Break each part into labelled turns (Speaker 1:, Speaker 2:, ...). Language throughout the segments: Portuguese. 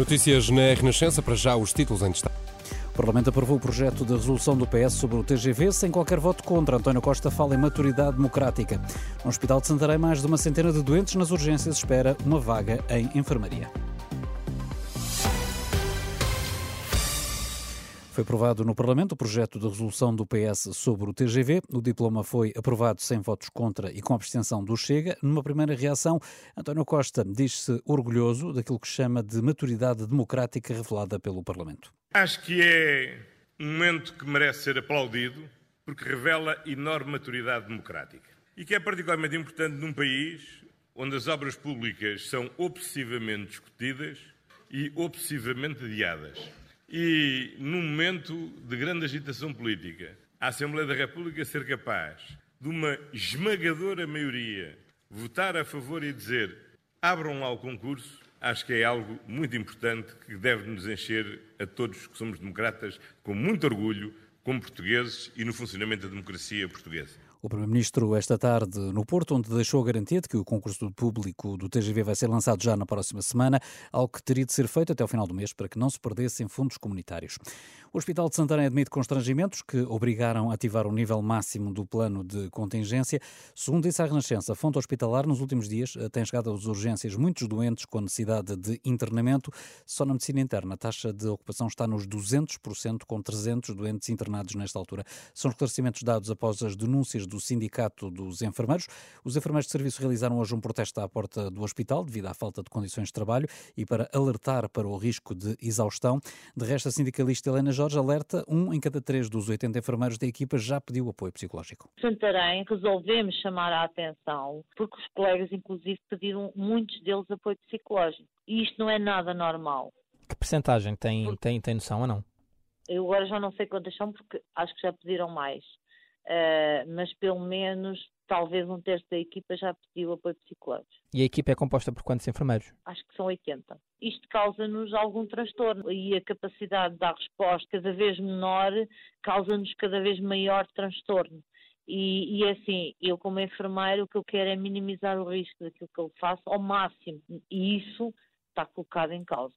Speaker 1: Notícias na Renascença, para já os títulos em destaque.
Speaker 2: O Parlamento aprovou o projeto de resolução do PS sobre o TGV sem qualquer voto contra. António Costa fala em maturidade democrática. No Hospital de Santarém, mais de uma centena de doentes nas urgências espera uma vaga em enfermaria. Foi aprovado no Parlamento o projeto de resolução do PS sobre o TGV. O diploma foi aprovado sem votos contra e com abstenção do Chega. Numa primeira reação, António Costa diz-se orgulhoso daquilo que chama de maturidade democrática revelada pelo Parlamento.
Speaker 3: Acho que é um momento que merece ser aplaudido porque revela enorme maturidade democrática e que é particularmente importante num país onde as obras públicas são obsessivamente discutidas e obsessivamente adiadas. E num momento de grande agitação política, a Assembleia da República ser capaz de uma esmagadora maioria votar a favor e dizer abram lá o concurso, acho que é algo muito importante que deve nos encher a todos que somos democratas com muito orgulho, como portugueses e no funcionamento da democracia portuguesa.
Speaker 2: O Primeiro-Ministro, esta tarde, no Porto, onde deixou de que o concurso público do TGV vai ser lançado já na próxima semana, algo que teria de ser feito até ao final do mês para que não se perdessem fundos comunitários. O Hospital de Santarém admite constrangimentos que obrigaram a ativar o nível máximo do plano de contingência. Segundo disse a Renascença, a fonte hospitalar, nos últimos dias, tem chegado às urgências muitos doentes com necessidade de internamento. Só na medicina interna, a taxa de ocupação está nos 200%, com 300 doentes internados nesta altura. São esclarecimentos dados após as denúncias do Sindicato dos Enfermeiros. Os enfermeiros de serviço realizaram hoje um protesto à porta do hospital devido à falta de condições de trabalho e para alertar para o risco de exaustão. De resto, a sindicalista Helena Jorge alerta, um em cada três dos 80 enfermeiros da equipa já pediu apoio psicológico.
Speaker 4: Santarém resolvemos chamar a atenção porque os colegas, inclusive, pediram muitos deles apoio psicológico. E isto não é nada normal.
Speaker 5: Que percentagem tem, tem, tem noção ou não?
Speaker 4: Eu agora já não sei quantas são porque acho que já pediram mais. Uh, mas pelo menos talvez um terço da equipa já pediu apoio psicológico.
Speaker 5: E a equipa é composta por quantos enfermeiros?
Speaker 4: Acho que são 80. Isto causa-nos algum transtorno e a capacidade de dar resposta cada vez menor causa-nos cada vez maior transtorno. E, e é assim, eu como enfermeiro o que eu quero é minimizar o risco daquilo que eu faço ao máximo e isso está colocado em causa.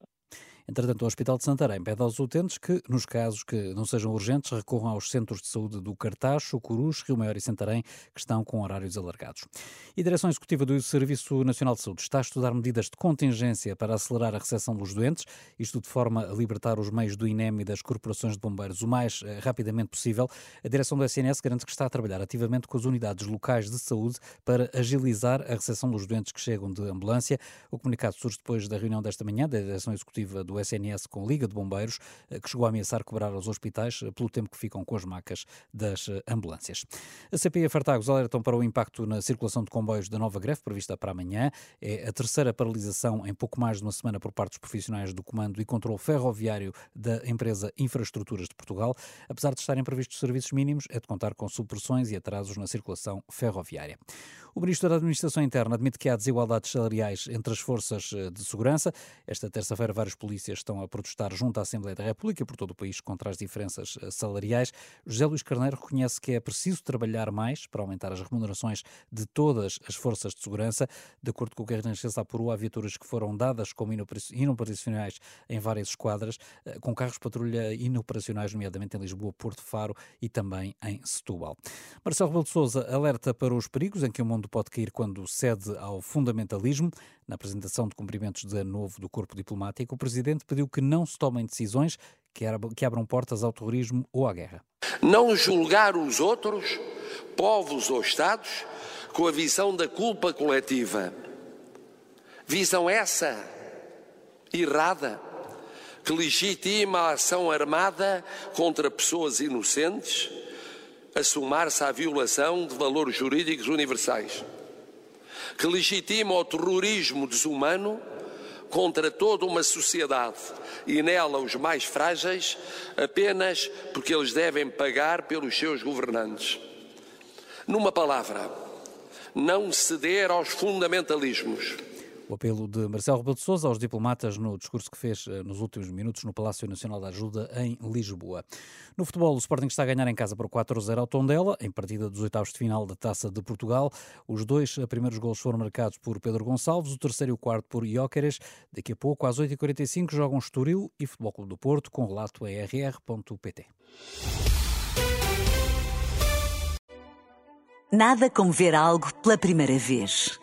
Speaker 2: Entretanto, o Hospital de Santarém pede aos utentes que, nos casos que não sejam urgentes, recorram aos centros de saúde do Cartacho, Corus, Rio Maior e Santarém, que estão com horários alargados. E a Direção Executiva do Serviço Nacional de Saúde está a estudar medidas de contingência para acelerar a recepção dos doentes, isto de forma a libertar os meios do INEM e das corporações de bombeiros o mais eh, rapidamente possível. A direção do SNS garante que está a trabalhar ativamente com as unidades locais de saúde para agilizar a recepção dos doentes que chegam de ambulância. O comunicado surge depois da reunião desta manhã da Direção Executiva do do SNS com Liga de Bombeiros, eh, que chegou a ameaçar cobrar aos hospitais eh, pelo tempo que ficam com as macas das eh, ambulâncias. A CP e a Fartagos alertam para o impacto na circulação de comboios da nova greve prevista para amanhã. É a terceira paralisação em pouco mais de uma semana por parte dos profissionais do Comando e Controlo Ferroviário da empresa Infraestruturas de Portugal. Apesar de estarem previstos serviços mínimos, é de contar com supressões e atrasos na circulação ferroviária. O Ministro da Administração Interna admite que há desigualdades salariais entre as forças de segurança. Esta terça-feira, vários polícias polícias estão a protestar junto à Assembleia da República por todo o país contra as diferenças eh, salariais. José Luís Carneiro reconhece que é preciso trabalhar mais para aumentar as remunerações de todas as forças de segurança. De acordo com o que a Renascença apurou, há viaturas que foram dadas como inoperacionais em várias esquadras, eh, com carros patrulha inoperacionais, nomeadamente em Lisboa, Porto Faro e também em Setúbal. Marcelo Rebelo de Sousa alerta para os perigos em que o mundo pode cair quando cede ao fundamentalismo. Na apresentação de cumprimentos de novo do corpo diplomático, o presidente pediu que não se tomem decisões que abram portas ao terrorismo ou à guerra.
Speaker 6: Não julgar os outros, povos ou Estados, com a visão da culpa coletiva. Visão essa errada que legitima a ação armada contra pessoas inocentes, a somar-se à violação de valores jurídicos universais. que legitima o terrorismo desumano contra toda uma sociedade e nela os mais frágeis, apenas porque eles devem pagar pelos seus governantes. Numa palavra, não ceder aos fundamentalismos
Speaker 2: o apelo de Marcelo Rebelo de Sousa aos diplomatas no discurso que fez eh, nos últimos minutos no Palácio Nacional da Ajuda em Lisboa. No futebol, o Sporting está a ganhar em casa por 4-0 ao Tondela, em partida dos oitavos de final da Taça de Portugal. Os dois eh, primeiros gols foram marcados por Pedro Gonçalves, o terceiro e o quarto por Jóqueres. Daqui a pouco, às 8h45, jogam Estoril e Futebol Clube do Porto, com relato a rr.pt.
Speaker 7: Nada como ver algo pela primeira vez.